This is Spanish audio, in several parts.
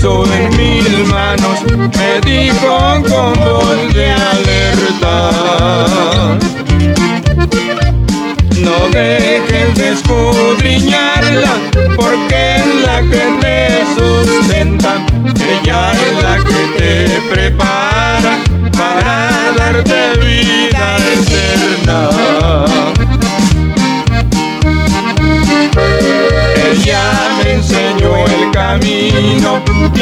puso en mis manos, me dijo con voz de alerta. No dejes de escudriñarla, porque es la que te sustenta. Ella es la que te prepara para darte vida eterna. Ella me enseñó el camino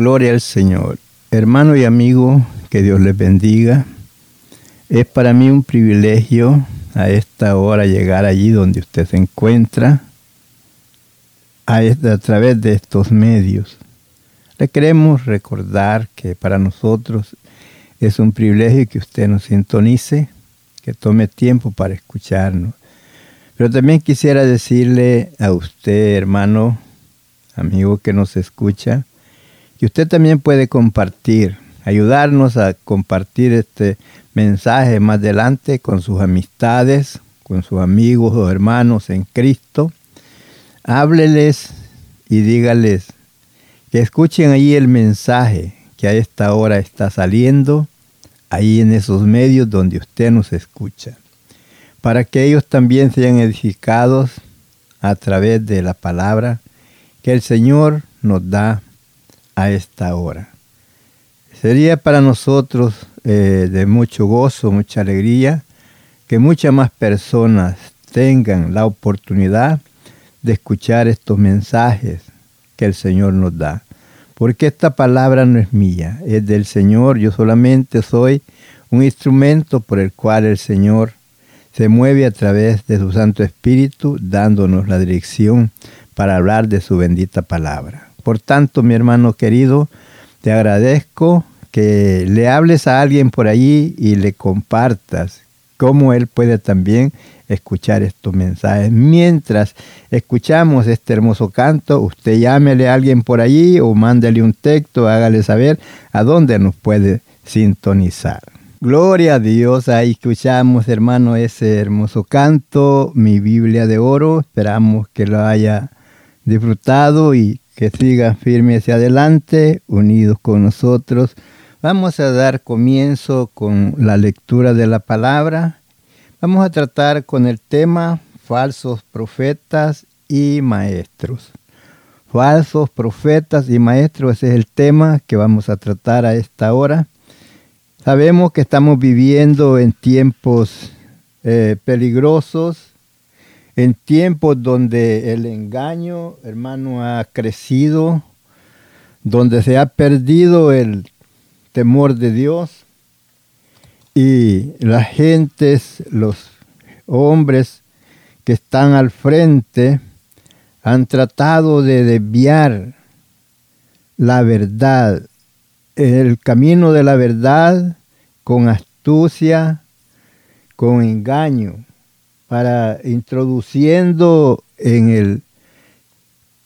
Gloria al Señor. Hermano y amigo, que Dios les bendiga. Es para mí un privilegio a esta hora llegar allí donde usted se encuentra, a, a través de estos medios. Le queremos recordar que para nosotros es un privilegio que usted nos sintonice, que tome tiempo para escucharnos. Pero también quisiera decirle a usted, hermano, amigo que nos escucha, que usted también puede compartir, ayudarnos a compartir este mensaje más adelante con sus amistades, con sus amigos o hermanos en Cristo. Hábleles y dígales que escuchen ahí el mensaje que a esta hora está saliendo, ahí en esos medios donde usted nos escucha, para que ellos también sean edificados a través de la palabra que el Señor nos da a esta hora. Sería para nosotros eh, de mucho gozo, mucha alegría, que muchas más personas tengan la oportunidad de escuchar estos mensajes que el Señor nos da. Porque esta palabra no es mía, es del Señor. Yo solamente soy un instrumento por el cual el Señor se mueve a través de su Santo Espíritu, dándonos la dirección para hablar de su bendita palabra. Por tanto, mi hermano querido, te agradezco que le hables a alguien por allí y le compartas cómo él puede también escuchar estos mensajes. Mientras escuchamos este hermoso canto, usted llámele a alguien por allí o mándele un texto, hágale saber a dónde nos puede sintonizar. Gloria a Dios, ahí escuchamos hermano ese hermoso canto, mi Biblia de oro, esperamos que lo haya disfrutado y que siga firme hacia adelante, unidos con nosotros. Vamos a dar comienzo con la lectura de la palabra. Vamos a tratar con el tema falsos profetas y maestros. Falsos profetas y maestros, ese es el tema que vamos a tratar a esta hora. Sabemos que estamos viviendo en tiempos eh, peligrosos, en tiempos donde el engaño, hermano, ha crecido, donde se ha perdido el temor de Dios y las gentes, los hombres que están al frente han tratado de desviar la verdad, el camino de la verdad con astucia, con engaño, para introduciendo en el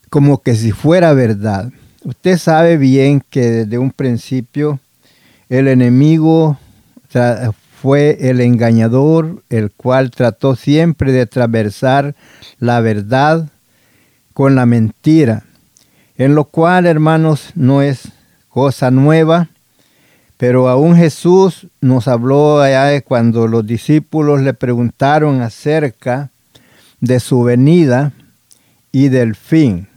como que si fuera verdad. Usted sabe bien que desde un principio el enemigo fue el engañador, el cual trató siempre de atravesar la verdad con la mentira, en lo cual, hermanos, no es cosa nueva, pero aún Jesús nos habló allá cuando los discípulos le preguntaron acerca de su venida y del fin.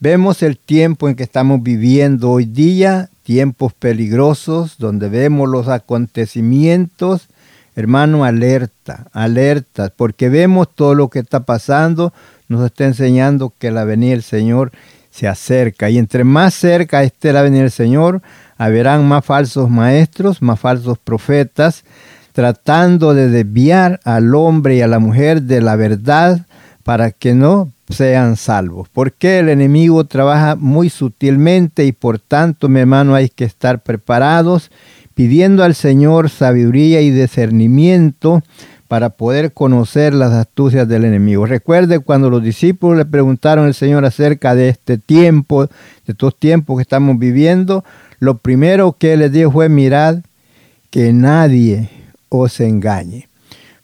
Vemos el tiempo en que estamos viviendo hoy día, tiempos peligrosos, donde vemos los acontecimientos, hermano, alerta, alerta, porque vemos todo lo que está pasando, nos está enseñando que la venida del Señor se acerca. Y entre más cerca esté la venida del Señor, haberán más falsos maestros, más falsos profetas, tratando de desviar al hombre y a la mujer de la verdad para que no sean salvos. Porque el enemigo trabaja muy sutilmente y por tanto, mi hermano, hay que estar preparados, pidiendo al Señor sabiduría y discernimiento para poder conocer las astucias del enemigo. Recuerde cuando los discípulos le preguntaron al Señor acerca de este tiempo, de estos tiempos que estamos viviendo, lo primero que les dijo fue mirad que nadie os engañe.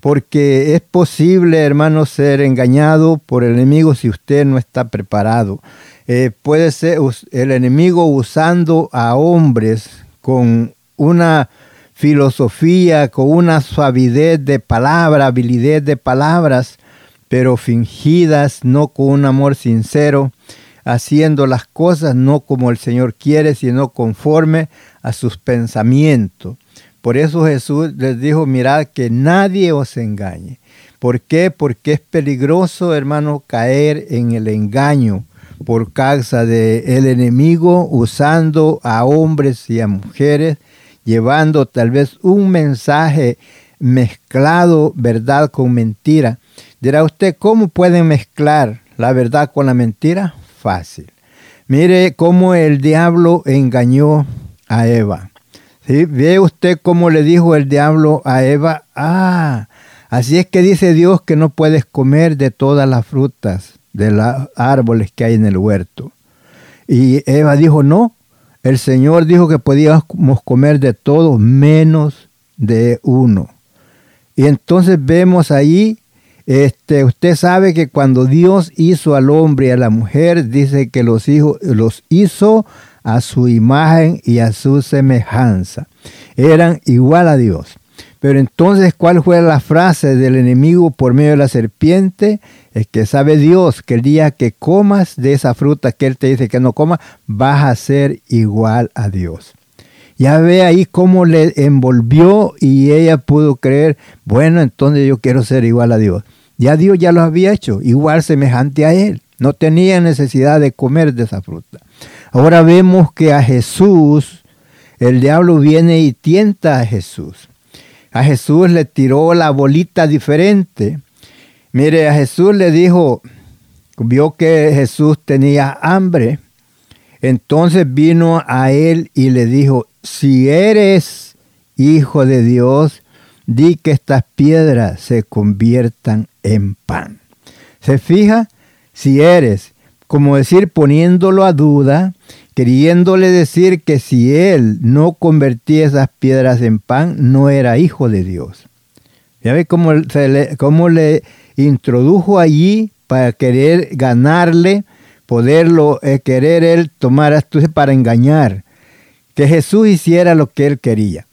Porque es posible, hermano, ser engañado por el enemigo si usted no está preparado. Eh, puede ser el enemigo usando a hombres con una filosofía, con una suavidad de palabra, habilidad de palabras, pero fingidas, no con un amor sincero, haciendo las cosas no como el Señor quiere, sino conforme a sus pensamientos. Por eso Jesús les dijo, mirad que nadie os engañe. ¿Por qué? Porque es peligroso, hermano, caer en el engaño por causa del el enemigo usando a hombres y a mujeres, llevando tal vez un mensaje mezclado, verdad con mentira. Dirá usted, ¿cómo pueden mezclar la verdad con la mentira? Fácil. Mire cómo el diablo engañó a Eva. ¿Sí? ¿Ve usted cómo le dijo el diablo a Eva? Ah, así es que dice Dios que no puedes comer de todas las frutas de los árboles que hay en el huerto. Y Eva dijo, no, el Señor dijo que podíamos comer de todo menos de uno. Y entonces vemos ahí este, usted sabe que cuando Dios hizo al hombre y a la mujer, dice que los, hijos, los hizo a su imagen y a su semejanza. Eran igual a Dios. Pero entonces, ¿cuál fue la frase del enemigo por medio de la serpiente? Es que sabe Dios que el día que comas de esa fruta que Él te dice que no comas, vas a ser igual a Dios. Ya ve ahí cómo le envolvió y ella pudo creer, bueno, entonces yo quiero ser igual a Dios. Ya Dios ya lo había hecho, igual semejante a él. No tenía necesidad de comer de esa fruta. Ahora vemos que a Jesús, el diablo viene y tienta a Jesús. A Jesús le tiró la bolita diferente. Mire, a Jesús le dijo, vio que Jesús tenía hambre. Entonces vino a él y le dijo, si eres hijo de Dios, di que estas piedras se conviertan en pan. ¿Se fija? Si eres, como decir, poniéndolo a duda, queriéndole decir que si él no convertía esas piedras en pan, no era hijo de Dios. ¿Ya ve cómo, le, cómo le introdujo allí para querer ganarle, poderlo eh, querer él tomar astucia para engañar? Que Jesús hiciera lo que él quería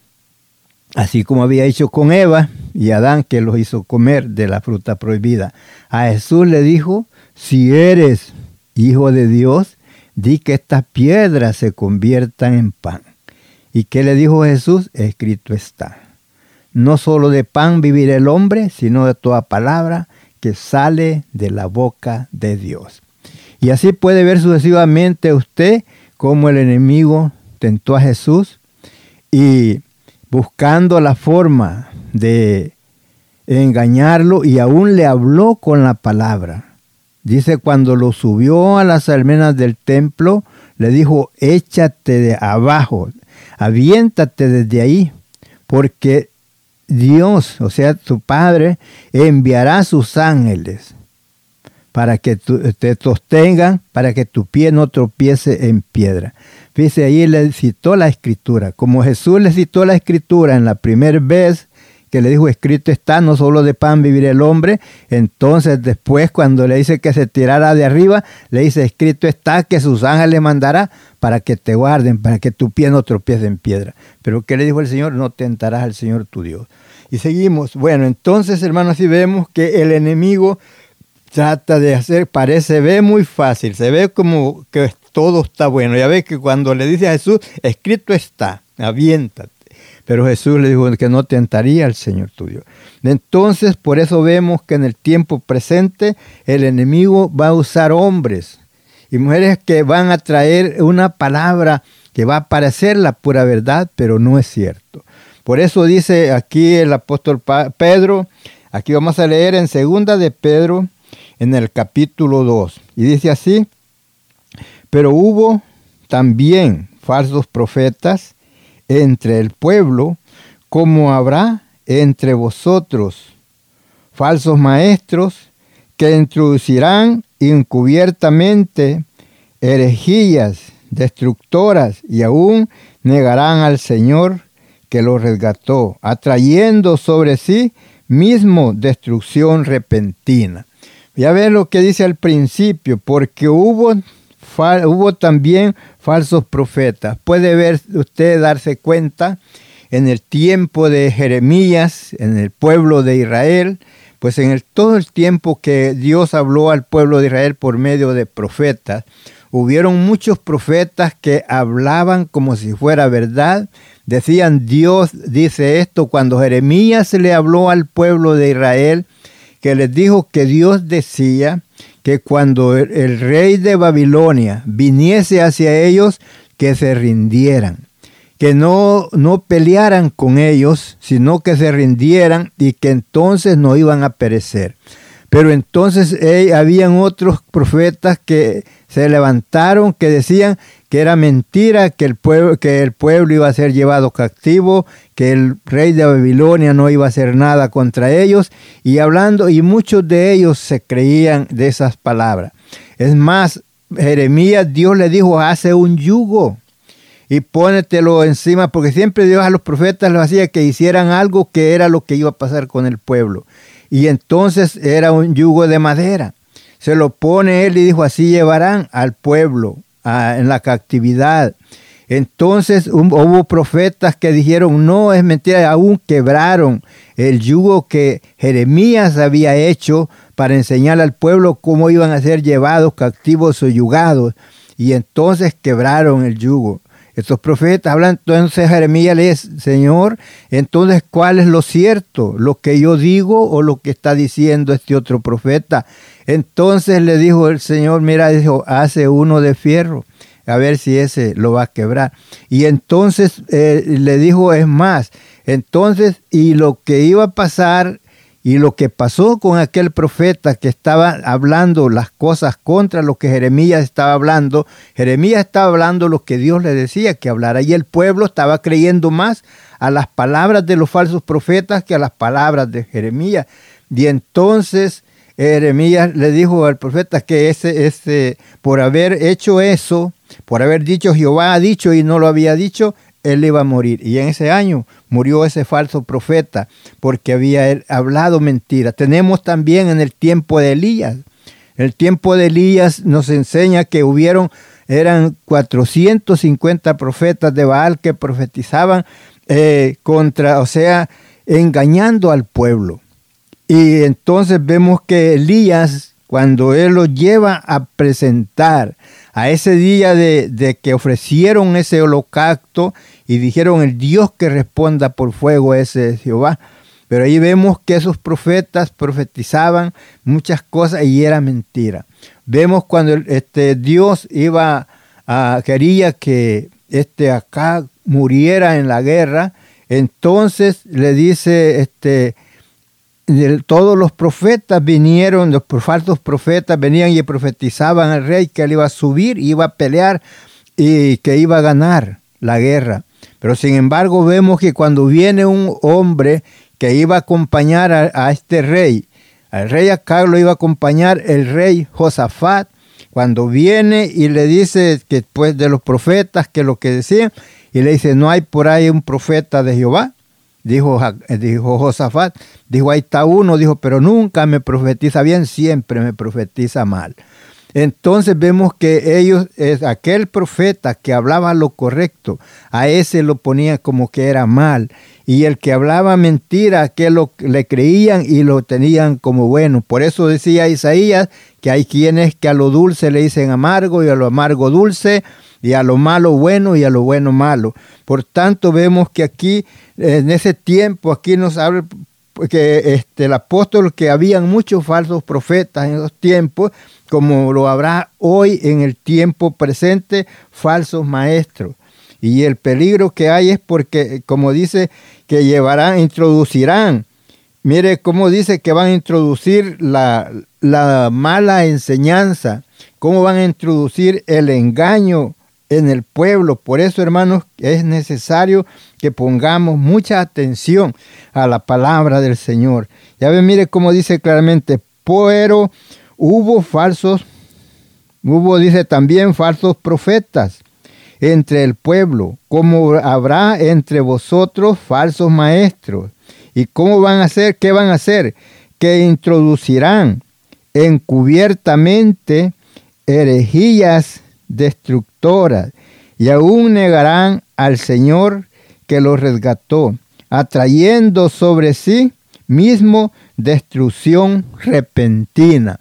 así como había hecho con Eva y Adán que los hizo comer de la fruta prohibida. A Jesús le dijo, si eres hijo de Dios, di que estas piedras se conviertan en pan. ¿Y qué le dijo Jesús? Escrito está. No solo de pan vivirá el hombre, sino de toda palabra que sale de la boca de Dios. Y así puede ver sucesivamente usted cómo el enemigo tentó a Jesús y buscando la forma de engañarlo y aún le habló con la palabra. Dice, cuando lo subió a las almenas del templo, le dijo, échate de abajo, aviéntate desde ahí, porque Dios, o sea, tu Padre, enviará sus ángeles para que te sostengan, para que tu pie no tropiece en piedra. Fíjese, ahí le citó la escritura. Como Jesús le citó la escritura en la primera vez que le dijo, escrito está, no solo de pan vivir el hombre, entonces después cuando le dice que se tirara de arriba, le dice, escrito está que sus ángeles mandará para que te guarden, para que tu pie no tropiece en piedra. Pero ¿qué le dijo el Señor? No tentarás al Señor tu Dios. Y seguimos. Bueno, entonces hermanos, si vemos que el enemigo trata de hacer, parece, ve muy fácil, se ve como que todo está bueno. Ya ves que cuando le dice a Jesús, escrito está, aviéntate. Pero Jesús le dijo que no tentaría al Señor tuyo. Entonces, por eso vemos que en el tiempo presente el enemigo va a usar hombres y mujeres que van a traer una palabra que va a parecer la pura verdad, pero no es cierto. Por eso dice aquí el apóstol Pedro, aquí vamos a leer en segunda de Pedro, en el capítulo 2. Y dice así, pero hubo también falsos profetas entre el pueblo, como habrá entre vosotros falsos maestros que introducirán encubiertamente herejías destructoras y aún negarán al Señor que lo resgató, atrayendo sobre sí mismo destrucción repentina. Ya ven lo que dice al principio, porque hubo, hubo también falsos profetas. Puede ver usted darse cuenta en el tiempo de Jeremías, en el pueblo de Israel, pues en todo el tiempo que Dios habló al pueblo de Israel por medio de profetas, hubieron muchos profetas que hablaban como si fuera verdad, decían Dios dice esto, cuando Jeremías le habló al pueblo de Israel, que les dijo que Dios decía que cuando el, rey de Babilonia viniese hacia ellos, que se rindieran, que no, no pelearan con ellos, sino que se rindieran y que entonces no iban a perecer. Pero entonces habían otros profetas que se levantaron, que decían que era mentira, que el, pueblo, que el pueblo iba a ser llevado cautivo, que el rey de Babilonia no iba a hacer nada contra ellos, y hablando, y muchos de ellos se creían de esas palabras. Es más, Jeremías, Dios le dijo, hace un yugo y pónetelo encima, porque siempre Dios a los profetas les hacía que hicieran algo que era lo que iba a pasar con el pueblo. Y entonces era un yugo de madera. Se lo pone él y dijo, así llevarán al pueblo en la captividad. Entonces hubo profetas que dijeron, no, es mentira, aún quebraron el yugo que Jeremías había hecho para enseñar al pueblo cómo iban a ser llevados captivos o yugados. Y entonces quebraron el yugo. Estos profetas hablan, entonces Jeremías le dice, Señor, entonces ¿cuál es lo cierto? ¿Lo que yo digo o lo que está diciendo este otro profeta? Entonces le dijo el Señor, mira, dijo, hace uno de fierro, a ver si ese lo va a quebrar. Y entonces eh, le dijo, es más, entonces, y lo que iba a pasar y lo que pasó con aquel profeta que estaba hablando las cosas contra lo que Jeremías estaba hablando, Jeremías estaba hablando lo que Dios le decía que hablara y el pueblo estaba creyendo más a las palabras de los falsos profetas que a las palabras de Jeremías. Y entonces Jeremías le dijo al profeta que ese, ese, por haber hecho eso, por haber dicho Jehová ha dicho y no lo había dicho, él iba a morir. Y en ese año murió ese falso profeta porque había hablado mentira. Tenemos también en el tiempo de Elías. El tiempo de Elías nos enseña que hubieron, eran 450 profetas de Baal que profetizaban eh, contra, o sea, engañando al pueblo. Y entonces vemos que Elías, cuando él lo lleva a presentar a ese día de, que ofrecieron ese holocausto y dijeron el Dios que responda por fuego ese Jehová. Pero ahí vemos que esos profetas profetizaban muchas cosas y era mentira. Vemos cuando este, Dios iba a, quería que este acá muriera en la guerra, entonces le dice este, todos los profetas vinieron, los falsos profetas venían y profetizaban al rey que él iba a subir, iba a pelear y que iba a ganar la guerra. Pero sin embargo vemos que cuando viene un hombre que iba a acompañar a, este rey, al rey acá lo iba a acompañar el rey Josafat, cuando viene y le dice que después de los profetas que lo que decían, y le dice, no hay por ahí un profeta de Jehová, dijo, dijo Josafat, dijo, ahí está uno, dijo, pero nunca me profetiza bien, siempre me profetiza mal. Entonces vemos que ellos, es aquel profeta que hablaba lo correcto, a ese lo ponía como que era mal. Y el que hablaba mentira, que lo, le creían y lo tenían como bueno. Por eso decía Isaías que hay quienes que a lo dulce le dicen amargo y a lo amargo dulce y a lo malo bueno y a lo bueno malo. Por tanto, vemos que aquí, en ese tiempo, aquí nos habla que este, el apóstol, que habían muchos falsos profetas en esos tiempos, como lo habrá hoy en el tiempo presente, falsos maestros. Y el peligro que hay es porque, como dice, que llevarán, introducirán. Mire cómo dice que van a introducir la, la mala enseñanza, cómo van a introducir el engaño en el pueblo. Por eso, hermanos, es necesario que pongamos mucha atención a la palabra del Señor. Ya ven, mire cómo dice claramente, pero hubo falsos, hubo, dice también, falsos profetas entre el pueblo, como habrá entre vosotros falsos maestros. ¿Y cómo van a hacer? ¿Qué van a hacer? Que introducirán encubiertamente herejías destructoras y aún negarán al Señor que los resgató, atrayendo sobre sí mismo destrucción repentina.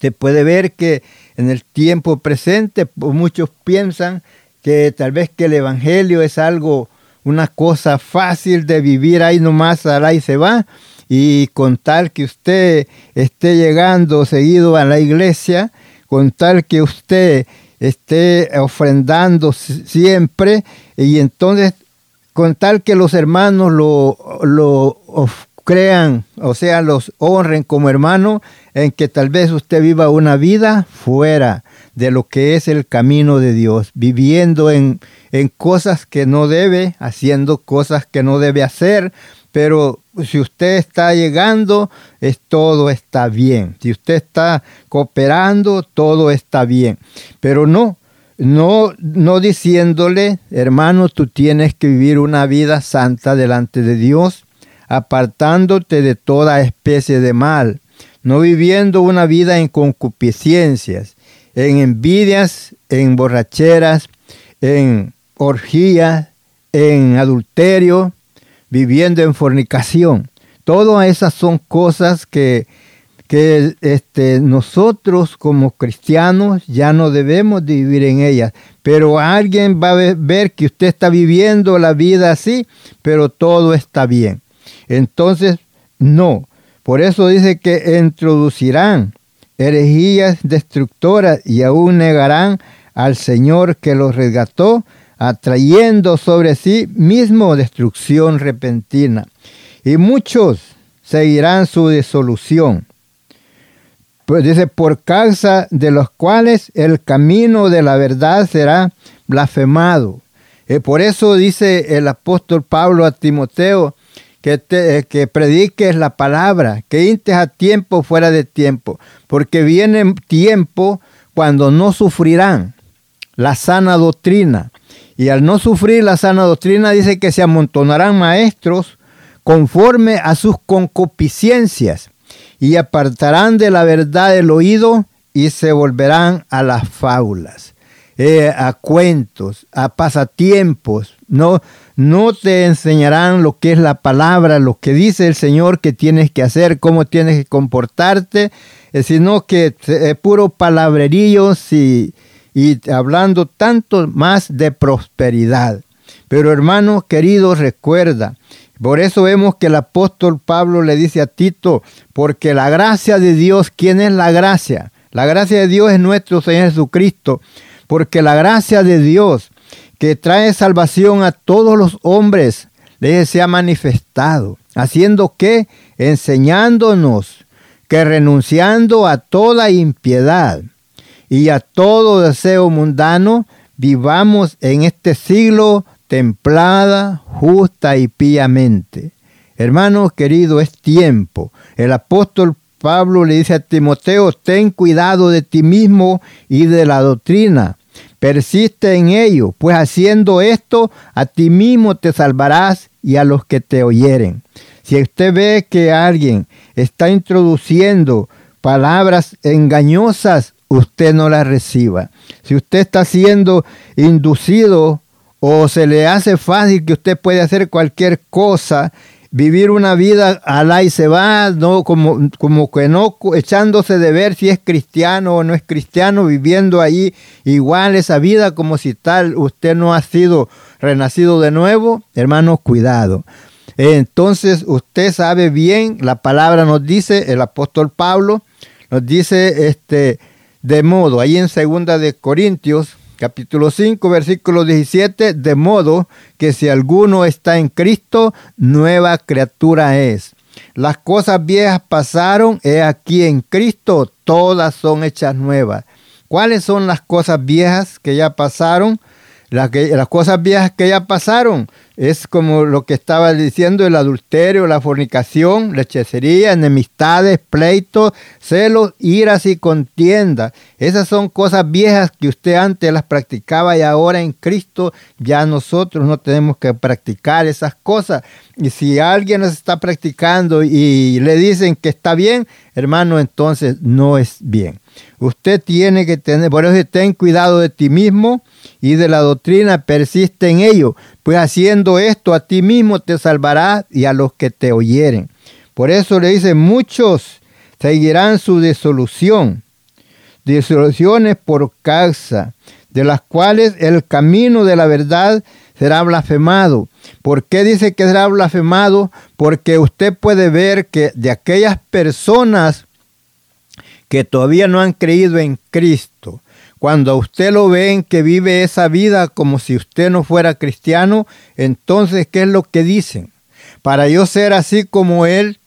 Se puede ver que en el tiempo presente pues, muchos piensan que tal vez que el Evangelio es algo, una cosa fácil de vivir ahí nomás, hará y se va, y con tal que usted esté llegando seguido a la iglesia, con tal que usted esté ofrendando siempre y entonces con tal que los hermanos lo, lo crean, o sea, los honren como hermano, en que tal vez usted viva una vida fuera de lo que es el camino de Dios, viviendo en, en cosas que no debe, haciendo cosas que no debe hacer, pero si usted está llegando, es, todo está bien. Si usted está cooperando, todo está bien. Pero no, no, no diciéndole, hermano, tú tienes que vivir una vida santa delante de Dios, apartándote de toda especie de mal, no viviendo una vida en concupiscencias, en envidias, en borracheras, en orgías, en adulterio, viviendo en fornicación. Todas esas son cosas que, que este, nosotros como cristianos ya no debemos de vivir en ellas. Pero alguien va a ver que usted está viviendo la vida así, pero todo está bien. Entonces, no. Por eso dice que introducirán herejías destructoras y aún negarán al Señor que los resgató atrayendo sobre sí mismo destrucción repentina. Y muchos seguirán su disolución. Pues dice, por causa de los cuales el camino de la verdad será blasfemado. Y por eso dice el apóstol Pablo a Timoteo, que, te, que prediques la palabra, que intes a tiempo fuera de tiempo, porque viene tiempo cuando no sufrirán la sana doctrina, y al no sufrir la sana doctrina dice que se amontonarán maestros conforme a sus concupiscencias y apartarán de la verdad el oído y se volverán a las fábulas, eh, a cuentos, a pasatiempos. No, no te enseñarán lo que es la palabra, lo que dice el Señor que tienes que hacer, cómo tienes que comportarte, eh, sino que es eh, puro palabrerillos y, y hablando tanto más de prosperidad. Pero hermanos queridos, recuerda, por eso vemos que el apóstol Pablo le dice a Tito, porque la gracia de Dios, ¿quién es la gracia? La gracia de Dios es nuestro Señor Jesucristo, porque la gracia de Dios que trae salvación a todos los hombres, le se ha manifestado. haciendo que enseñándonos que renunciando a toda impiedad y a todo deseo mundano, vivamos en este siglo templada, justa y piamente. Hermanos queridos, es tiempo. El apóstol Pablo le dice a Timoteo, ten cuidado de ti mismo y de la doctrina. Persiste en ello, pues haciendo esto, a ti mismo te salvarás y a los que te oyeren. Si usted ve que alguien está introduciendo palabras engañosas, usted no las reciba. Si usted está siendo inducido o se le hace fácil que usted puede hacer cualquier cosa, vivir una vida la y se va, no como, como que no echándose de ver si es cristiano o no es cristiano, viviendo ahí igual esa vida como si tal usted no ha sido renacido de nuevo, hermanos, cuidado. Entonces usted sabe bien, la palabra nos dice, el apóstol Pablo nos dice este de modo, ahí en segunda de Corintios capítulo 5, versículo 17, de modo que si alguno está en Cristo, nueva criatura es. Las cosas viejas pasaron, he aquí en Cristo, todas son hechas nuevas. ¿Cuáles son las cosas viejas que ya pasaron? Las, las cosas viejas que ya pasaron es como lo que estaba diciendo el adulterio, la fornicación, la hechicería, enemistades, pleitos, celos, iras y contiendas. Esas son cosas viejas que usted antes las practicaba y ahora en Cristo ya nosotros no tenemos que practicar esas cosas. Y si alguien las está practicando y le dicen que está bien, hermano, entonces no es bien. Usted tiene que tener, ten cuidado de ti mismo y de la doctrina, persiste en ello, pues haciendo esto a ti mismo te salvarás y a los que te oyeren. Por eso le dice, muchos seguirán su disolución, disoluciones por causa, de las cuales el camino de la verdad será blasfemado. ¿Por qué dice que será blasfemado? Porque usted puede ver que de aquellas personas que todavía no han creído en Cristo, cuando usted lo ven que vive esa vida como si usted no fuera cristiano, entonces, ¿qué es lo que dicen? Para yo ser así como él,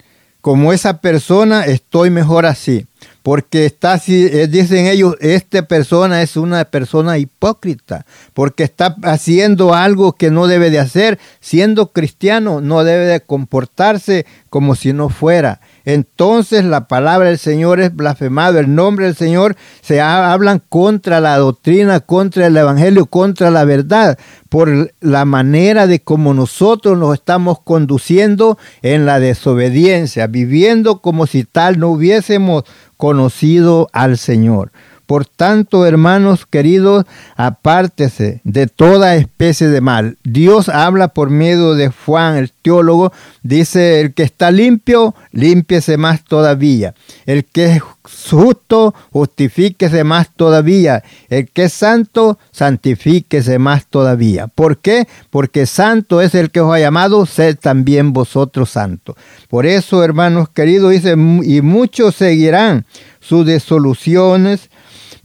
como esa persona, estoy mejor así. Porque está así, eh, dicen ellos, esta persona es una persona hipócrita, porque está haciendo algo que no debe de hacer. Siendo cristiano, no debe de comportarse como si no fuera entonces la palabra del Señor es blasfemado, el nombre del Señor se hablan contra la doctrina, contra el evangelio, contra la verdad, por la manera de cómo nosotros nos estamos conduciendo en la desobediencia, viviendo como si tal no hubiésemos conocido al Señor. Por tanto, hermanos queridos, apártese de toda especie de mal. Dios habla por medio de Juan, el teólogo, dice, el que está limpio, límpiese más todavía. El que es justo, justifíquese más todavía. El que es santo, santifíquese más todavía. ¿Por qué? Porque santo es el que os ha llamado, sed también vosotros santos. Por eso, hermanos queridos, dice, y muchos seguirán sus desoluciones,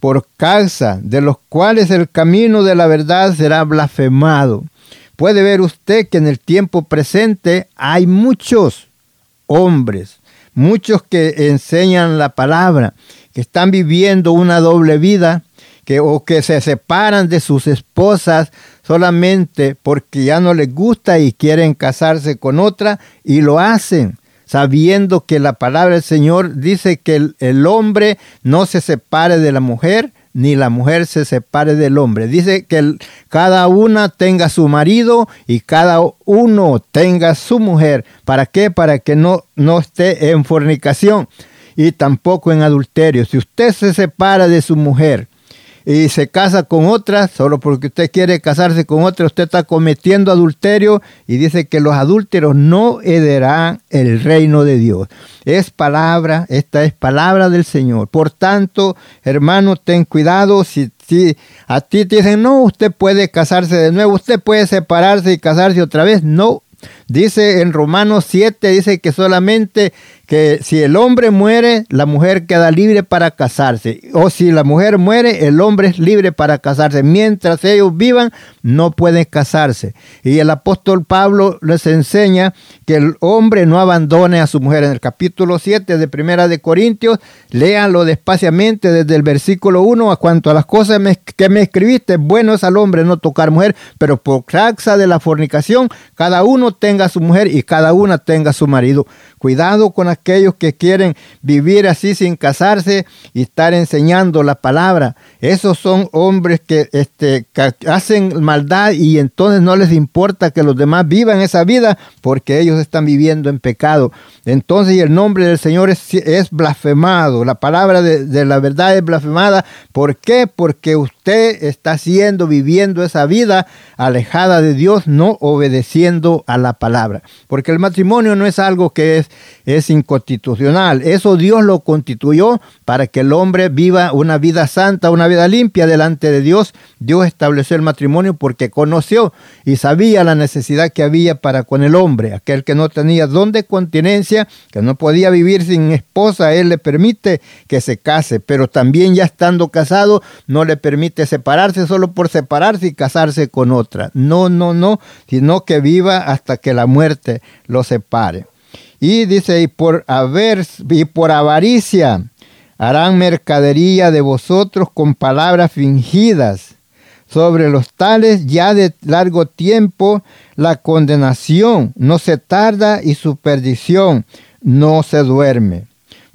por causa de los cuales el camino de la verdad será blasfemado. Puede ver usted que en el tiempo presente hay muchos hombres, muchos que enseñan la palabra, que están viviendo una doble vida, que, o que se separan de sus esposas solamente porque ya no les gusta y quieren casarse con otra y lo hacen sabiendo que la palabra del Señor dice que el, hombre no se separe de la mujer, ni la mujer se separe del hombre. Dice que cada una tenga su marido y cada uno tenga su mujer. ¿Para qué? Para que no, no esté en fornicación y tampoco en adulterio. Si usted se separa de su mujer y se casa con otra, solo porque usted quiere casarse con otra, usted está cometiendo adulterio y dice que los adúlteros no heredarán el reino de Dios. Es palabra, esta es palabra del Señor. Por tanto, hermano, ten cuidado si, si a ti te dicen, no, usted puede casarse de nuevo, usted puede separarse y casarse otra vez. No, Dice en Romanos 7, dice que solamente que si el hombre muere, la mujer queda libre para casarse. O si la mujer muere, el hombre es libre para casarse. Mientras ellos vivan, no pueden casarse. Y el apóstol Pablo les enseña que el hombre no abandone a su mujer. En el capítulo 7 de Primera de Corintios, léanlo despaciamente desde el versículo 1 a cuanto a las cosas que me escribiste. Bueno es al hombre no tocar mujer, pero por causa de la fornicación, cada uno tenga su mujer y cada una tenga su marido. Cuidado con aquellos que quieren vivir así sin casarse y estar enseñando la palabra. Esos son hombres que, este, hacen maldad y entonces no les importa que los demás vivan esa vida porque ellos están viviendo en pecado. Entonces el nombre del Señor es, es blasfemado. La palabra de, de la verdad es blasfemada. ¿Por qué? Porque usted está haciendo, viviendo esa vida alejada de Dios, no obedeciendo a la palabra. Porque el matrimonio no es algo que es es inconstitucional. Eso Dios lo constituyó para que el hombre viva una vida santa, una vida limpia delante de Dios. Dios estableció el matrimonio porque conoció y sabía la necesidad que había para con el hombre. Aquel que no tenía don de continencia, que no podía vivir sin esposa, Él le permite que se case, pero también ya estando casado no le permite separarse solo por separarse y casarse con otra. No, no, no, sino que viva hasta que la muerte lo separe. Y dice, y por haber y por avaricia harán mercadería de vosotros con palabras fingidas. Sobre los tales ya de largo tiempo la condenación no se tarda y su perdición no se duerme.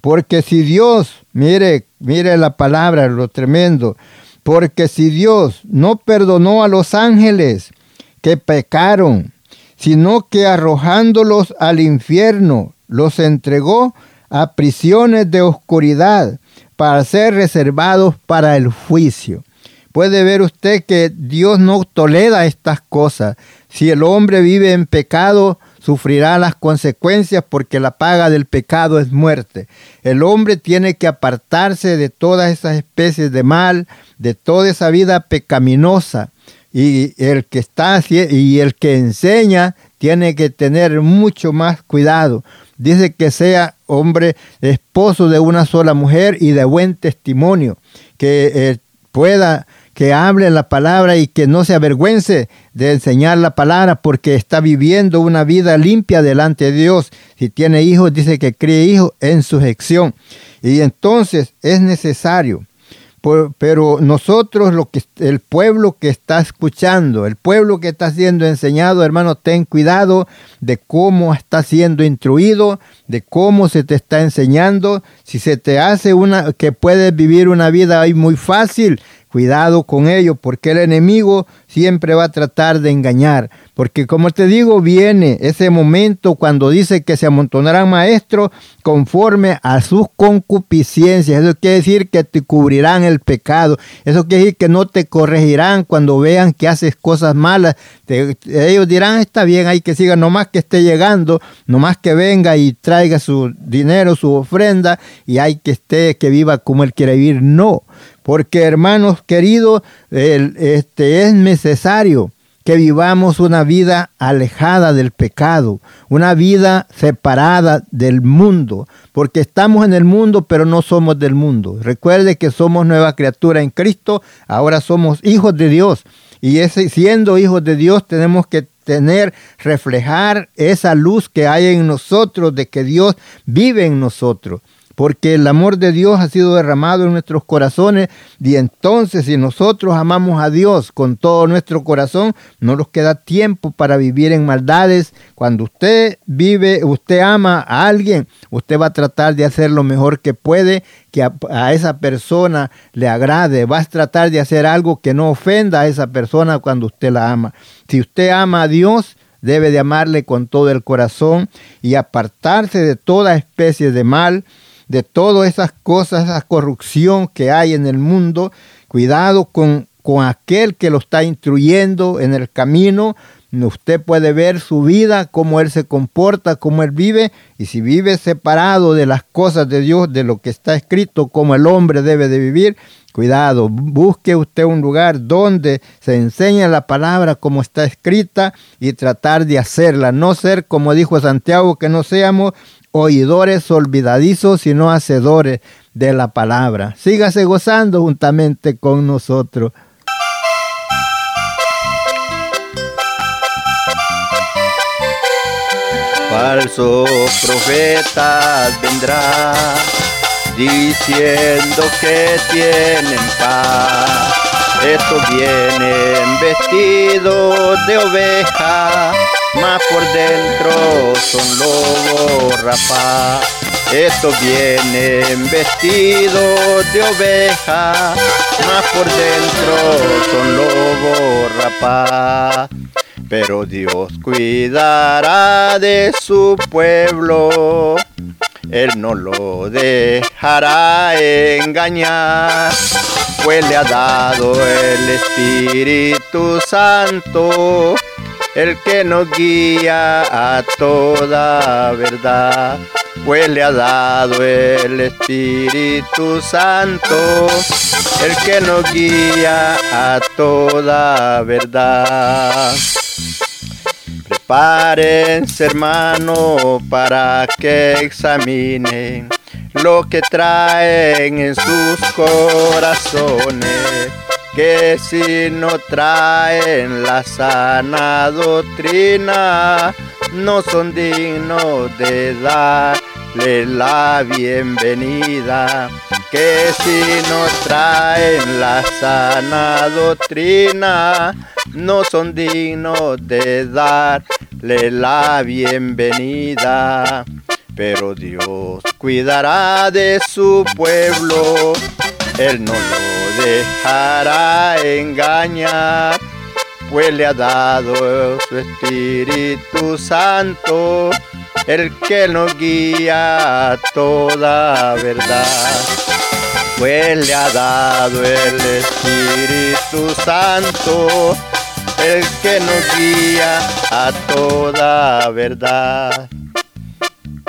Porque si Dios, mire, mire la palabra, lo tremendo, porque si Dios no perdonó a los ángeles que pecaron, sino que arrojándolos al infierno, los entregó a prisiones de oscuridad para ser reservados para el juicio. Puede ver usted que Dios no tolera estas cosas. Si el hombre vive en pecado, sufrirá las consecuencias porque la paga del pecado es muerte. El hombre tiene que apartarse de todas esas especies de mal, de toda esa vida pecaminosa y el que está y el que enseña tiene que tener mucho más cuidado. Dice que sea hombre esposo de una sola mujer y de buen testimonio, que eh, pueda que hable la palabra y que no se avergüence de enseñar la palabra porque está viviendo una vida limpia delante de Dios. Si tiene hijos, dice que críe hijos en sujeción. Y entonces es necesario pero nosotros, lo que, el pueblo que está escuchando, el pueblo que está siendo enseñado, hermano, ten cuidado de cómo está siendo instruido, de cómo se te está enseñando. Si se te hace una, que puedes vivir una vida ahí muy fácil, cuidado con ello, porque el enemigo siempre va a tratar de engañar. Porque como te digo, viene ese momento cuando dice que se amontonarán maestros conforme a sus concupiscencias. Eso quiere decir que te cubrirán el pecado. Eso quiere decir que no te corregirán cuando vean que haces cosas malas. ellos dirán, está bien, hay que siga, nomás que esté llegando, nomás que venga y traiga su dinero, su ofrenda, y hay que esté, que viva como él quiere vivir. No, porque hermanos queridos, este, es necesario que vivamos una vida alejada del pecado, una vida separada del mundo, porque estamos en el mundo pero no somos del mundo. Recuerde que somos nueva criatura en Cristo, ahora somos hijos de Dios y siendo hijos de Dios tenemos que tener, reflejar esa luz que hay en nosotros, de que Dios vive en nosotros porque el amor de Dios ha sido derramado en nuestros corazones y entonces si nosotros amamos a Dios con todo nuestro corazón, no nos queda tiempo para vivir en maldades. Cuando usted vive, usted ama a alguien, usted va a tratar de hacer lo mejor que puede, que a, esa persona le agrade, va a tratar de hacer algo que no ofenda a esa persona cuando usted la ama. Si usted ama a Dios, debe de amarle con todo el corazón y apartarse de toda especie de mal de todas esas cosas, esa corrupción que hay en el mundo. Cuidado con, con aquel que lo está instruyendo en el camino, usted puede ver su vida, cómo él se comporta, cómo él vive, y si vive separado de las cosas de Dios, de lo que está escrito, cómo el hombre debe de vivir, cuidado, busque usted un lugar donde se enseña la palabra como está escrita y tratar de hacerla, no ser como dijo Santiago, que no seamos oidores olvidadizos, sino hacedores de la palabra. Sígase gozando juntamente con nosotros. Falsos profetas vendrán diciendo que tienen paz. Estos vienen vestidos de oveja, mas por dentro son lobos rapaz. Estos vienen vestidos de oveja, mas por dentro son lobos rapaz. Pero Dios cuidará de su pueblo, Él no lo dejará engañar, pues le ha dado el Espíritu Santo, el que nos guía a toda verdad. Pues le ha dado el Espíritu Santo, el que nos guía a toda verdad. Prepárense hermano para que examinen lo que traen en sus corazones, que si no traen la sana doctrina, no son dignos de darle la bienvenida. Que si no traen la sana doctrina, no son dignos de darle la bienvenida. Pero Dios cuidará de su pueblo, Él no lo dejará engañar, pues le ha dado su Espíritu Santo, el que nos guía a toda verdad. Pues le ha dado el Espíritu Santo, el que nos guía a toda verdad.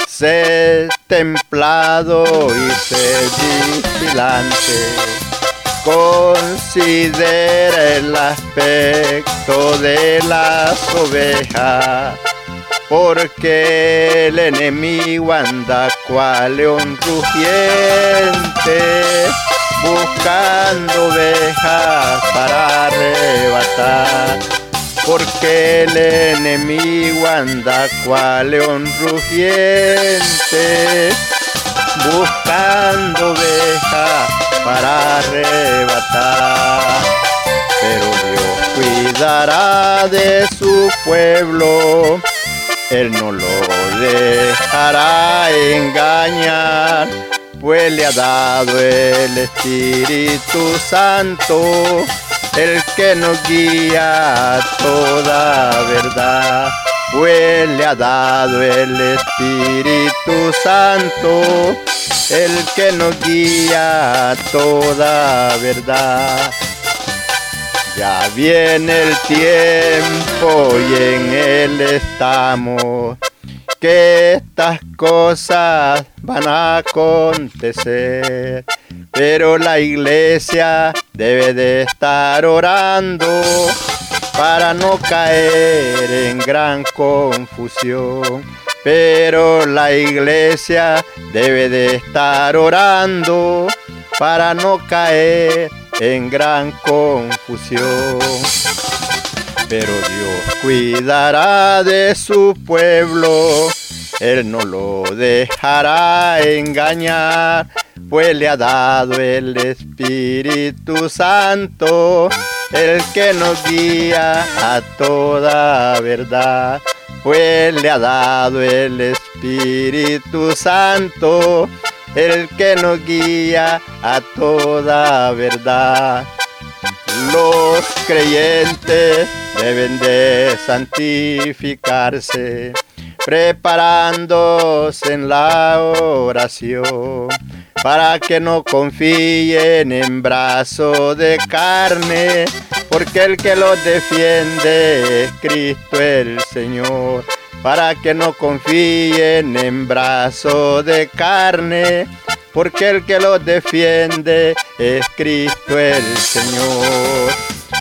Sé templado y sé vigilante. Considera el aspecto de las ovejas, porque el enemigo anda cual león rugiente, buscando ovejas para arrebatar porque el enemigo anda cual león rugiente, buscando oveja para arrebatar. Pero Dios cuidará de su pueblo, Él no lo dejará engañar, pues le ha dado el Espíritu Santo el que nos guía a toda verdad, pues le ha dado el Espíritu Santo, el que nos guía toda verdad. Ya viene el tiempo y en él estamos, que estas cosas van a acontecer pero la iglesia debe de estar orando para no caer en gran confusión. Pero la iglesia debe de estar orando para no caer en gran confusión. Pero Dios cuidará de su pueblo, Él no lo dejará engañar pues le ha dado el Espíritu Santo, el que nos guía a toda verdad. Pues le ha dado el Espíritu Santo, el que nos guía a toda verdad. Los creyentes deben de santificarse, preparándose en la oración para que no confíen en brazo de carne, porque el que los defiende es Cristo el Señor, para que no confíen en brazos de carne, porque el que los defiende es Cristo el Señor.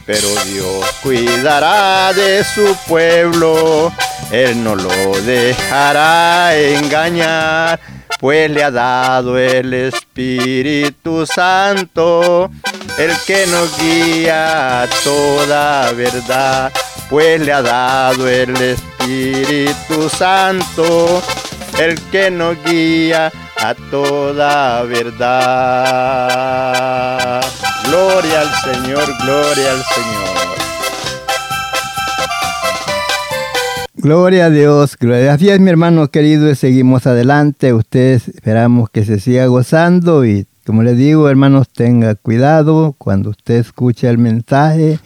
Pero Dios cuidará de su pueblo, Él no lo dejará engañar pues le ha dado el Espíritu Santo, el que nos guía a toda verdad, pues le ha dado el Espíritu Santo, el que nos guía a toda verdad. Gloria al Señor, gloria al Señor. Gloria a Dios, gloria. Así es, mi hermano querido, seguimos adelante. Ustedes esperamos que se siga gozando y, como les digo, hermanos, tenga cuidado cuando usted escuche el mensaje.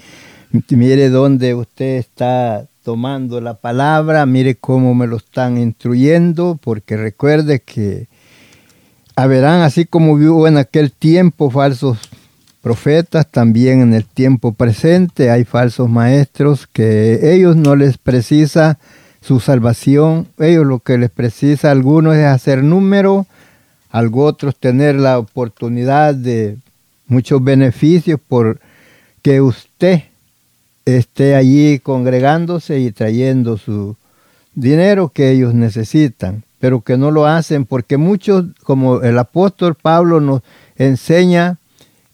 Mire dónde usted está tomando la palabra, mire cómo me lo están instruyendo, porque recuerde que haberán, así como hubo en aquel tiempo falsos profetas, también en el tiempo presente hay falsos maestros que ellos no les precisa su salvación, ellos lo que les precisa a algunos es hacer número, a otros tener la oportunidad de muchos beneficios por que usted esté allí congregándose y trayendo su dinero que ellos necesitan, pero que no lo hacen porque muchos, como el apóstol Pablo nos enseña,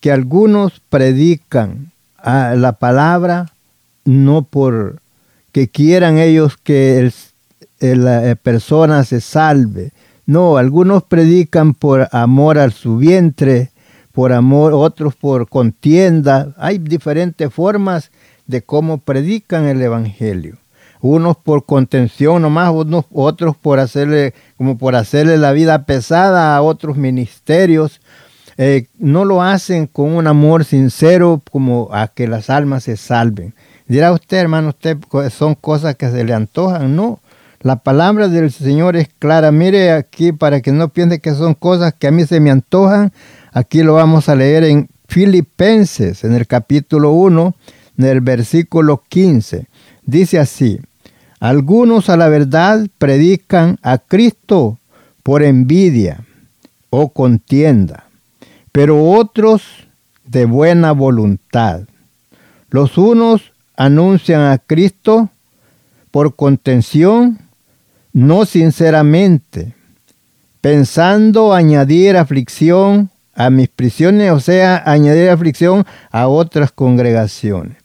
que algunos predican la palabra no por que quieran ellos que la persona se salve. No, algunos predican por amor a su vientre, por amor, otros por contienda. Hay diferentes formas de cómo predican el Evangelio. Unos por contención nomás, unos, otros por hacerle, como por hacerle la vida pesada a otros ministerios, eh, no lo hacen con un amor sincero como a que las almas se salven. Dirá usted, hermano, usted son cosas que se le antojan. No, la palabra del Señor es clara. Mire aquí para que no piense que son cosas que a mí se me antojan. Aquí lo vamos a leer en Filipenses, en el capítulo 1, en el versículo 15. Dice así, algunos a la verdad predican a Cristo por envidia o contienda pero otros de buena voluntad. Los unos anuncian a Cristo por contención, no sinceramente, pensando añadir aflicción a mis prisiones, o sea, añadir aflicción a otras congregaciones.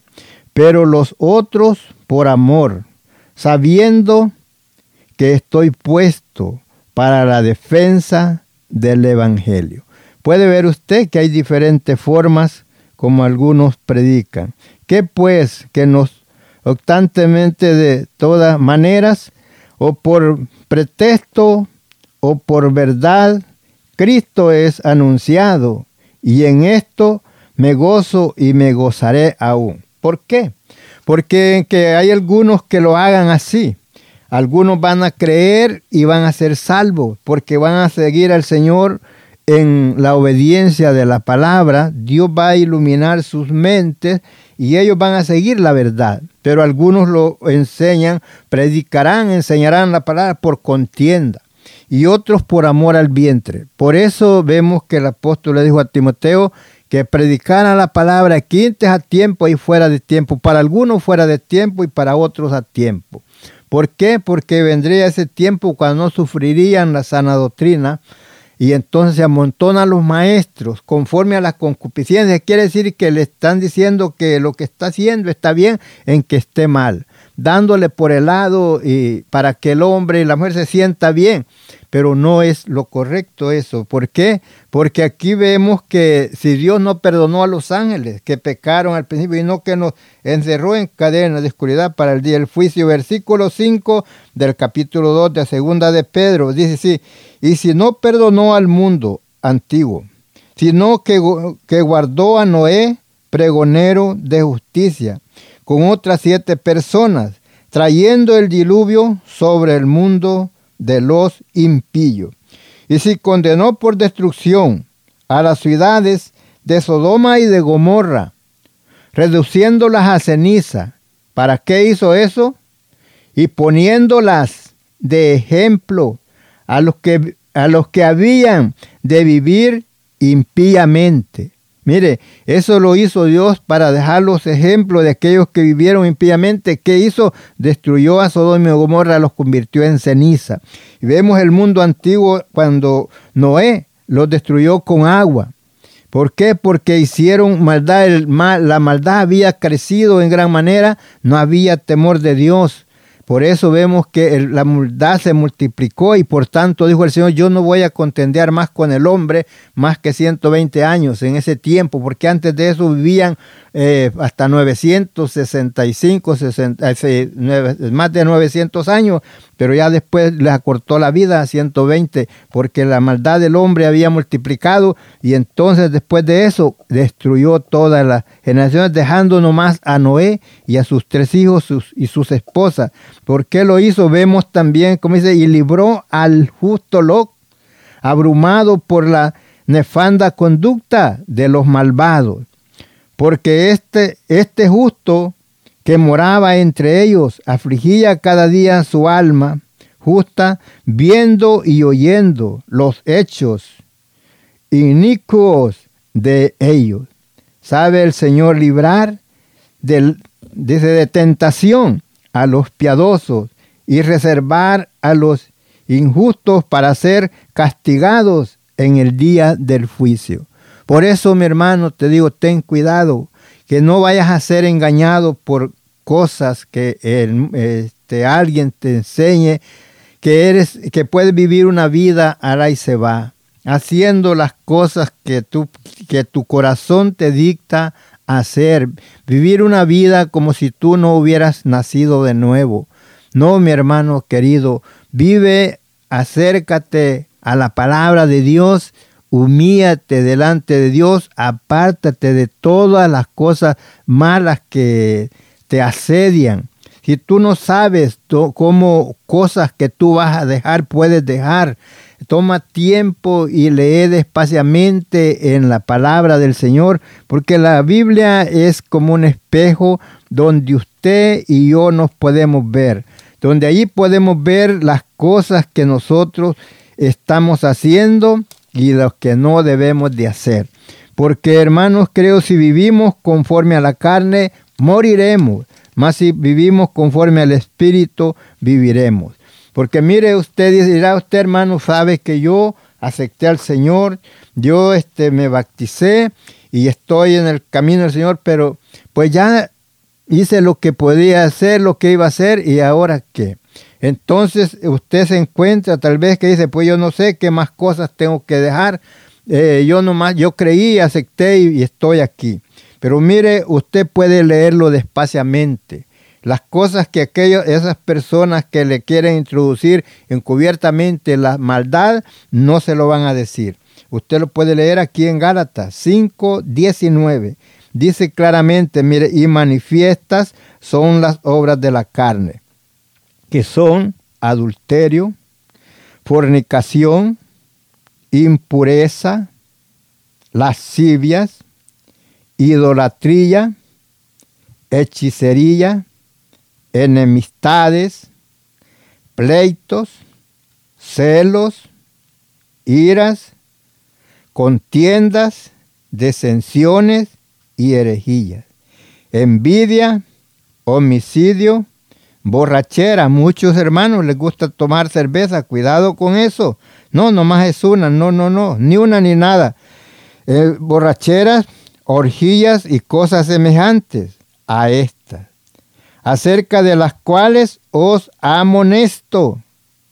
Pero los otros por amor, sabiendo que estoy puesto para la defensa del Evangelio. Puede ver usted que hay diferentes formas como algunos predican. ¿Qué pues que nos obstantemente de todas maneras, o por pretexto o por verdad, Cristo es anunciado, y en esto me gozo y me gozaré aún. ¿Por qué? Porque que hay algunos que lo hagan así. Algunos van a creer y van a ser salvos, porque van a seguir al Señor en la obediencia de la palabra, Dios va a iluminar sus mentes y ellos van a seguir la verdad. Pero algunos lo enseñan, predicarán, enseñarán la palabra por contienda y otros por amor al vientre. Por eso vemos que el apóstol le dijo a Timoteo que predicara la palabra quintes a tiempo y fuera de tiempo, para algunos fuera de tiempo y para otros a tiempo. ¿Por qué? Porque vendría ese tiempo cuando no sufrirían la sana doctrina, y entonces se amontonan los maestros conforme a las concupiscencias. Quiere decir que le están diciendo que lo que está haciendo está bien en que esté mal, dándole por el lado y para que el hombre y la mujer se sienta bien pero no es lo correcto eso. ¿Por qué? Porque aquí vemos que si Dios no perdonó a los ángeles que pecaron al principio y no que nos encerró en cadenas de oscuridad para el día del juicio, versículo 5 del capítulo 2 de segunda de Pedro, dice sí, y si no perdonó al mundo antiguo, sino que, que guardó a Noé, pregonero de justicia, con otras siete personas, trayendo el diluvio sobre el mundo de los impíos. Y si condenó por destrucción a las ciudades de Sodoma y de Gomorra, reduciéndolas a ceniza. ¿Para qué hizo eso? Y poniéndolas de ejemplo a los que, a los que habían de vivir impíamente. Mire, eso lo hizo Dios para dejar los ejemplos de aquellos que vivieron impíamente. ¿Qué hizo? Destruyó a Sodoma y Gomorra, los convirtió en ceniza. Y vemos el mundo antiguo cuando Noé los destruyó con agua. ¿Por qué? Porque hicieron maldad, la maldad había crecido en gran manera, no había temor de Dios. Por eso vemos que la maldad se multiplicó y por tanto dijo el Señor, yo no voy a contender más con el hombre más que 120 años en ese tiempo, porque antes de eso vivían eh, hasta 965, 60, más de 900 años, pero ya después les acortó la vida a 120 porque la maldad del hombre había multiplicado y entonces después de eso destruyó todas las generaciones dejando nomás a Noé y a sus tres hijos y sus esposas. ¿Por qué lo hizo? Vemos también, como dice, y libró al justo Lot, abrumado por la nefanda conducta de los malvados porque este, este justo que moraba entre ellos afligía cada día su alma justa, viendo y oyendo los hechos inicuos de ellos. ¿Sabe el Señor librar del, de tentación a los piadosos y reservar a los injustos para ser castigados en el día del juicio? Por eso, mi hermano, te digo, ten cuidado, que no vayas a ser engañado por cosas que este, alguien te enseñe, que eres, que puedes vivir una vida ahora y se va, haciendo las cosas que, tú, que tu corazón te dicta hacer, vivir una vida como si tú no hubieras nacido de nuevo. No, mi hermano querido, vive, acércate a la palabra de Dios, humíate delante de Dios, apártate de todas las cosas malas que te asedian. Si tú no sabes cómo cosas que tú vas a dejar, puedes dejar. Toma tiempo y lee despaciamente en la palabra del Señor, porque la Biblia es como un espejo donde usted y yo nos podemos ver, donde allí podemos ver las cosas que nosotros estamos haciendo y los que no debemos de hacer. Porque hermanos, creo si vivimos conforme a la carne, moriremos. Mas si vivimos conforme al Espíritu, viviremos. Porque mire usted, dirá usted hermano, sabe que yo acepté al Señor, yo este, me bauticé y estoy en el camino del Señor, pero pues ya hice lo que podía hacer, lo que iba a hacer y ahora qué. Entonces usted se encuentra tal vez que dice, pues yo no sé qué más cosas tengo que dejar. Eh, yo nomás, yo creí, acepté y, estoy aquí. Pero mire, usted puede leerlo despaciamente. Las cosas que aquellos, esas personas que le quieren introducir encubiertamente la maldad, no se lo van a decir. Usted lo puede leer aquí en Gálatas 5, 19. Dice claramente, mire, y manifiestas son las obras de la carne que son adulterio, fornicación, impureza, lascivias, idolatría, hechicería, enemistades, pleitos, celos, iras, contiendas, desensiones y herejías, envidia, homicidio, borrachera. Muchos hermanos les gusta tomar cerveza. Cuidado con eso. No, nomás es una. No, no, no. Ni una ni nada. Eh, borracheras, orgías y cosas semejantes a estas, acerca de las cuales os amonesto,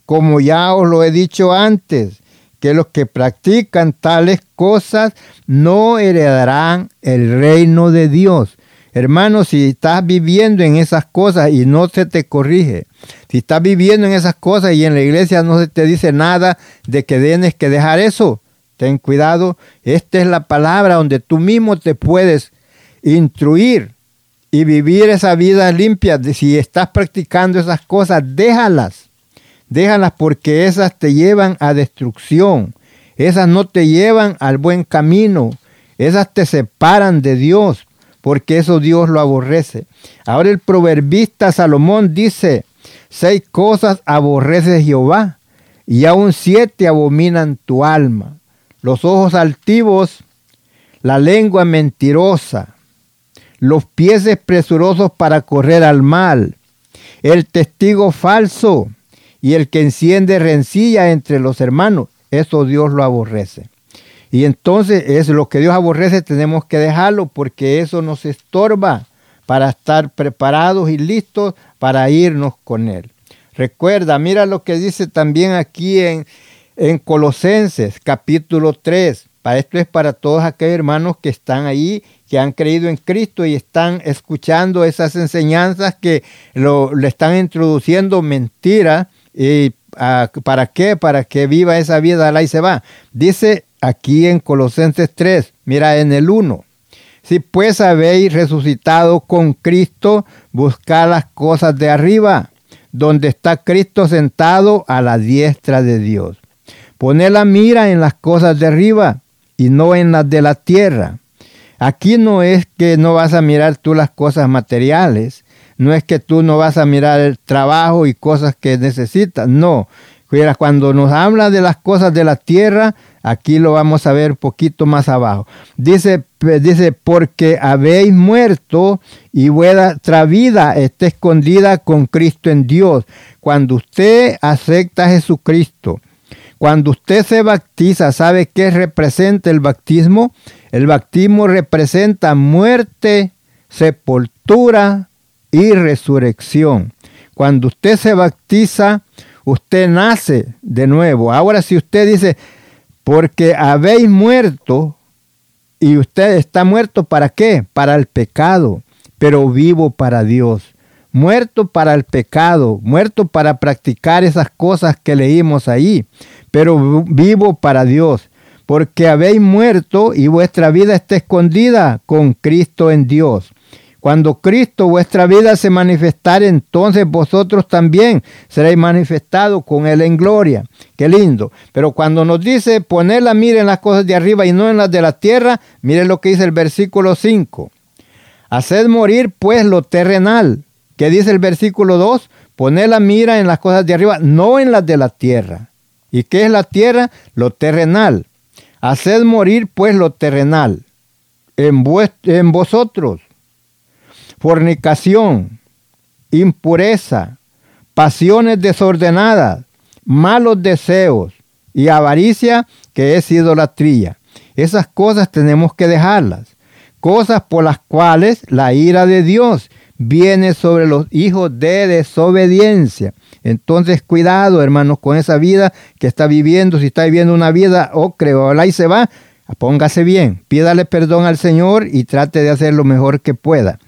como ya os lo he dicho antes, que los que practican tales cosas no heredarán el reino de Dios. Hermano, si estás viviendo en esas cosas y no se te corrige, si estás viviendo en esas cosas y en la iglesia no se te dice nada de que tienes que dejar eso, ten cuidado. Esta es la palabra donde tú mismo te puedes instruir y vivir esa vida limpia. Si estás practicando esas cosas, déjalas. Déjalas porque esas te llevan a destrucción. Esas no te llevan al buen camino. Esas te separan de Dios. Porque eso Dios lo aborrece. Ahora el proverbista Salomón dice, seis cosas aborrece Jehová, y aún siete abominan tu alma. Los ojos altivos, la lengua mentirosa, los pies presurosos para correr al mal, el testigo falso y el que enciende rencilla entre los hermanos. Eso Dios lo aborrece. Y entonces es lo que Dios aborrece, tenemos que dejarlo porque eso nos estorba para estar preparados y listos para irnos con Él. Recuerda, mira lo que dice también aquí en, en Colosenses capítulo 3. Para esto es para todos aquellos hermanos que están ahí, que han creído en Cristo y están escuchando esas enseñanzas que lo, le están introduciendo mentiras. ¿Y para qué? Para que viva esa vida, y se va. Dice aquí en Colosenses 3, mira en el 1. Si pues habéis resucitado con Cristo, buscad las cosas de arriba, donde está Cristo sentado a la diestra de Dios. Poned la mira en las cosas de arriba y no en las de la tierra. Aquí no es que no vas a mirar tú las cosas materiales, no es que tú no vas a mirar el trabajo y cosas que necesitas, no. Cuando nos habla de las cosas de la tierra, aquí lo vamos a ver un poquito más abajo. Dice, dice porque habéis muerto y vuestra vida está escondida con Cristo en Dios. Cuando usted acepta a Jesucristo, cuando usted se bautiza, ¿sabe qué representa el bautismo? El bautismo representa muerte, sepultura y resurrección. Cuando usted se bautiza, usted nace de nuevo. Ahora si usted dice, porque habéis muerto y usted está muerto para qué? Para el pecado, pero vivo para Dios. Muerto para el pecado, muerto para practicar esas cosas que leímos ahí, pero vivo para Dios, porque habéis muerto y vuestra vida está escondida con Cristo en Dios. Cuando Cristo vuestra vida se manifestare, entonces vosotros también seréis manifestados con Él en gloria. Qué lindo. Pero cuando nos dice ponerla, mira en las cosas de arriba y no en las de la tierra, miren lo que dice el versículo 5. Haced morir pues lo terrenal. ¿Qué dice el versículo 2? Poner la mira en las cosas de arriba, no en las de la tierra. ¿Y qué es la tierra? Lo terrenal. Haced morir pues lo terrenal en, en vosotros fornicación, impureza, pasiones desordenadas, malos deseos y avaricia que es idolatría. Esas cosas tenemos que dejarlas. Cosas por las cuales la ira de Dios viene sobre los hijos de desobediencia. Entonces, cuidado, hermanos, con esa vida que está viviendo. Si está viviendo una vida ocre o y se va, póngase bien, pídale perdón al Señor y trate de hacer lo mejor que pueda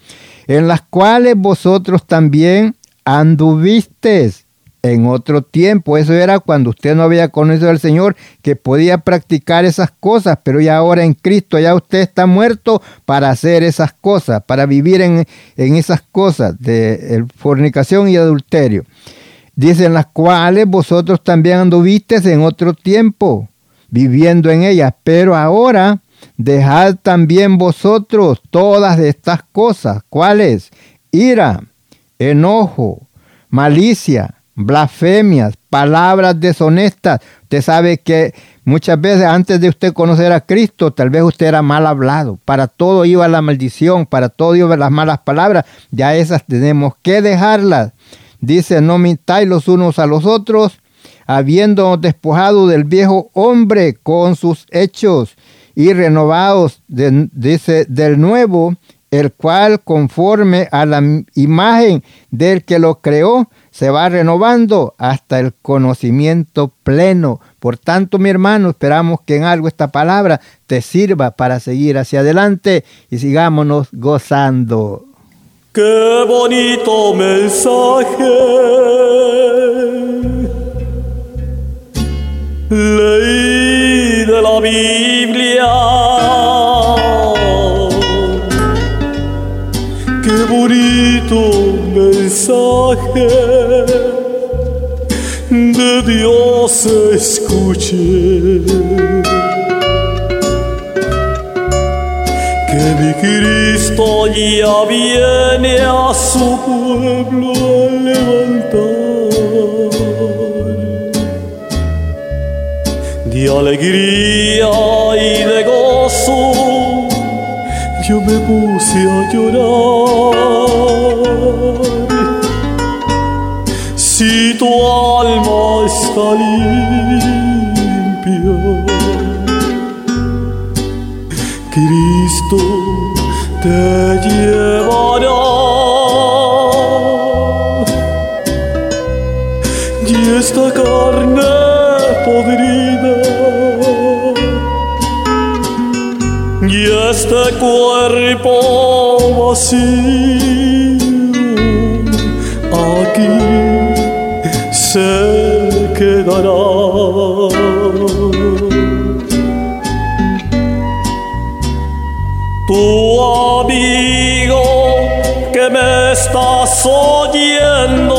en las cuales vosotros también anduvisteis en otro tiempo. Eso era cuando usted no había conocido al Señor, que podía practicar esas cosas, pero ya ahora en Cristo ya usted está muerto para hacer esas cosas, para vivir en, esas cosas de fornicación y adulterio. Dice, en las cuales vosotros también anduvisteis en otro tiempo, viviendo en ellas, pero ahora Dejad también vosotros todas estas cosas. ¿Cuáles? Ira, enojo, malicia, blasfemias, palabras deshonestas. Usted sabe que muchas veces antes de usted conocer a Cristo, tal vez usted era mal hablado. Para todo iba la maldición, para todo iban las malas palabras. Ya esas tenemos que dejarlas. Dice, no mintáis los unos a los otros, habiendo despojado del viejo hombre con sus hechos y renovados, dice, del nuevo, el cual conforme a la imagen del que lo creó, se va renovando hasta el conocimiento pleno. Por tanto, mi hermano, esperamos que en algo esta palabra te sirva para seguir hacia adelante y sigámonos gozando. Qué bonito mensaje. Leí de la Biblia. Qué bonito mensaje de Dios escuché. Qué mi Cristo ya viene a su pueblo a. De alegría y de gozo yo me puse a llorar. Si tu alma está limpia, Cristo te llevará. Este cuerpo vacío aquí se quedará. Tu amigo que me estás oyendo,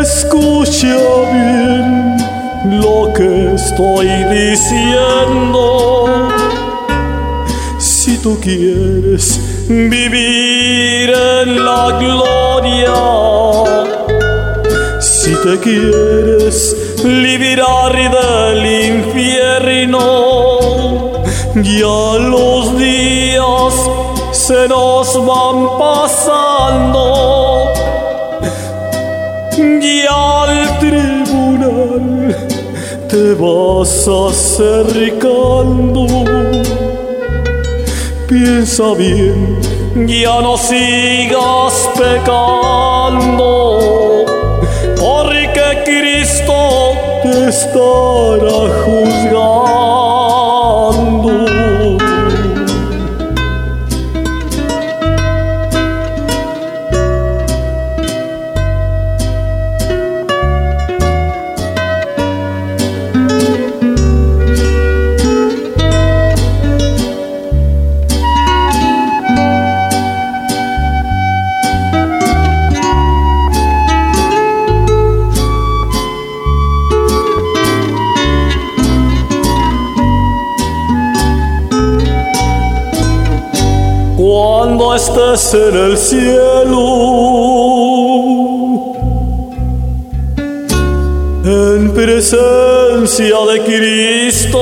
escucha bien lo que estoy diciendo. Tú quieres vivir en la gloria, si te quieres liberar del infierno, ya los días se nos van pasando. Y al tribunal te vas acercando. Piensa bien, ya no sigas pecando, porque Cristo te estará juzgando. Estés en el cielo, en presencia de Cristo.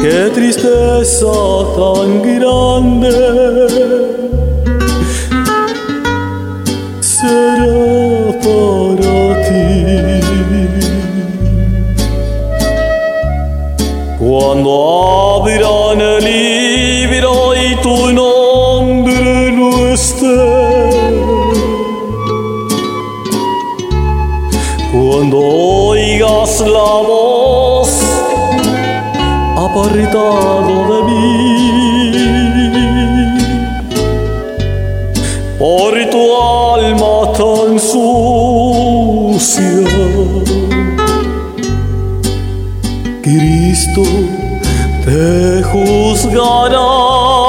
Qué tristeza tan grande apartado de mí, por tu alma tan sucia. Cristo te juzgará.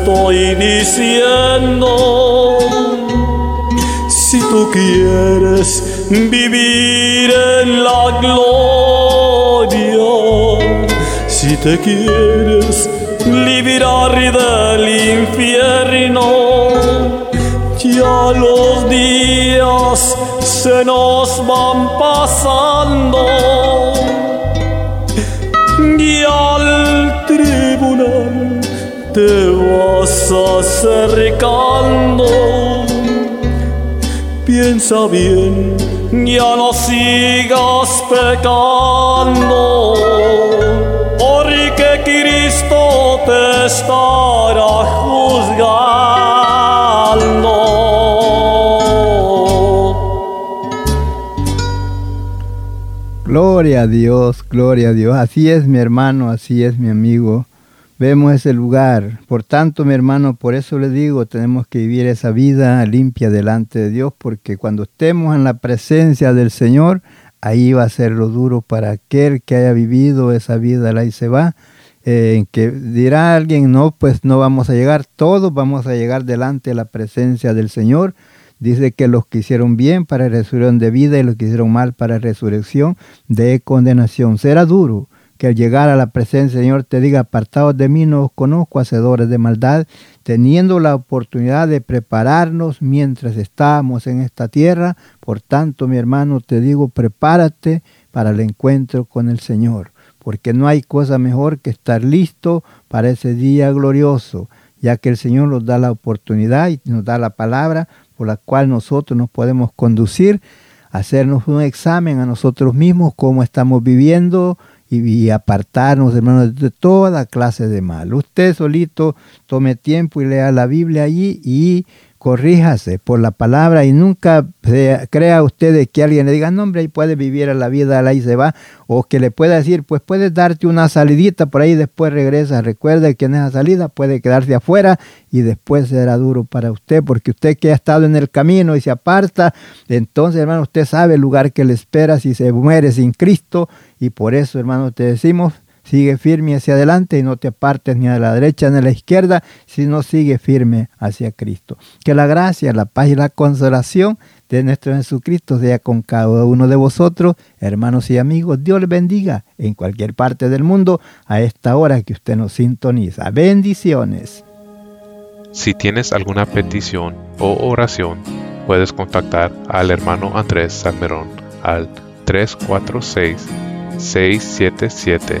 Estoy diciendo. Si tú quieres vivir en la gloria, si te quieres liberar del infierno, ya los días se nos van pasando te vas acercando. Piensa bien, ya no sigas pecando, porque Cristo te estará juzgando. Gloria a Dios, gloria a Dios. Así es mi hermano, así es mi amigo. Vemos ese lugar. Por tanto, mi hermano, por eso le digo, tenemos que vivir esa vida limpia delante de Dios, porque cuando estemos en la presencia del Señor, ahí va a ser lo duro para aquel que haya vivido esa vida, la se va. Eh, en que dirá alguien, no, pues no vamos a llegar, todos vamos a llegar delante de la presencia del Señor. Dice que los que hicieron bien para resurrección de vida y los que hicieron mal para resurrección de condenación. Será duro que al llegar a la presencia del Señor te diga, apartados de mí, no os conozco, hacedores de maldad, teniendo la oportunidad de prepararnos mientras estamos en esta tierra. Por tanto, mi hermano, te digo, prepárate para el encuentro con el Señor, porque no hay cosa mejor que estar listo para ese día glorioso, ya que el Señor nos da la oportunidad y nos da la palabra por la cual nosotros nos podemos conducir, hacernos un examen a nosotros mismos, cómo estamos viviendo, y, apartarnos, hermanos, de toda clase de mal. Usted solito tome tiempo y lea la Biblia allí y corríjase por la palabra y nunca crea usted que alguien le diga, no hombre, ahí puede vivir a la vida, ahí se va, o que le pueda decir, pues puedes darte una salidita por ahí después regresa. Recuerde que en esa salida puede quedarse afuera y después será duro para usted, porque usted que ha estado en el camino y se aparta, entonces hermano, usted sabe el lugar que le espera si se muere sin Cristo y por eso hermano te decimos, Sigue firme hacia adelante y no te apartes ni a la derecha ni a la izquierda, sino sigue firme hacia Cristo. Que la gracia, la paz y la consolación de nuestro Jesucristo sea con cada uno de vosotros, hermanos y amigos. Dios les bendiga en cualquier parte del mundo a esta hora que usted nos sintoniza. Bendiciones. Si tienes alguna petición o oración, puedes contactar al hermano Andrés Salmerón al 346 677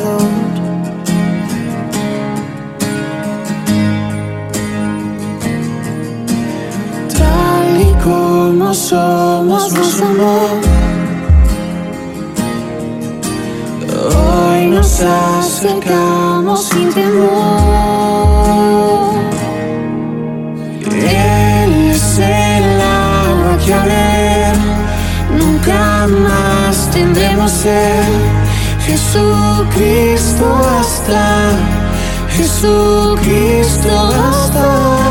Somos, nos amó. Hoy nos acercamos sin temor. Él es el agua que a ver nunca más tendremos sed. Jesucristo basta, Jesucristo basta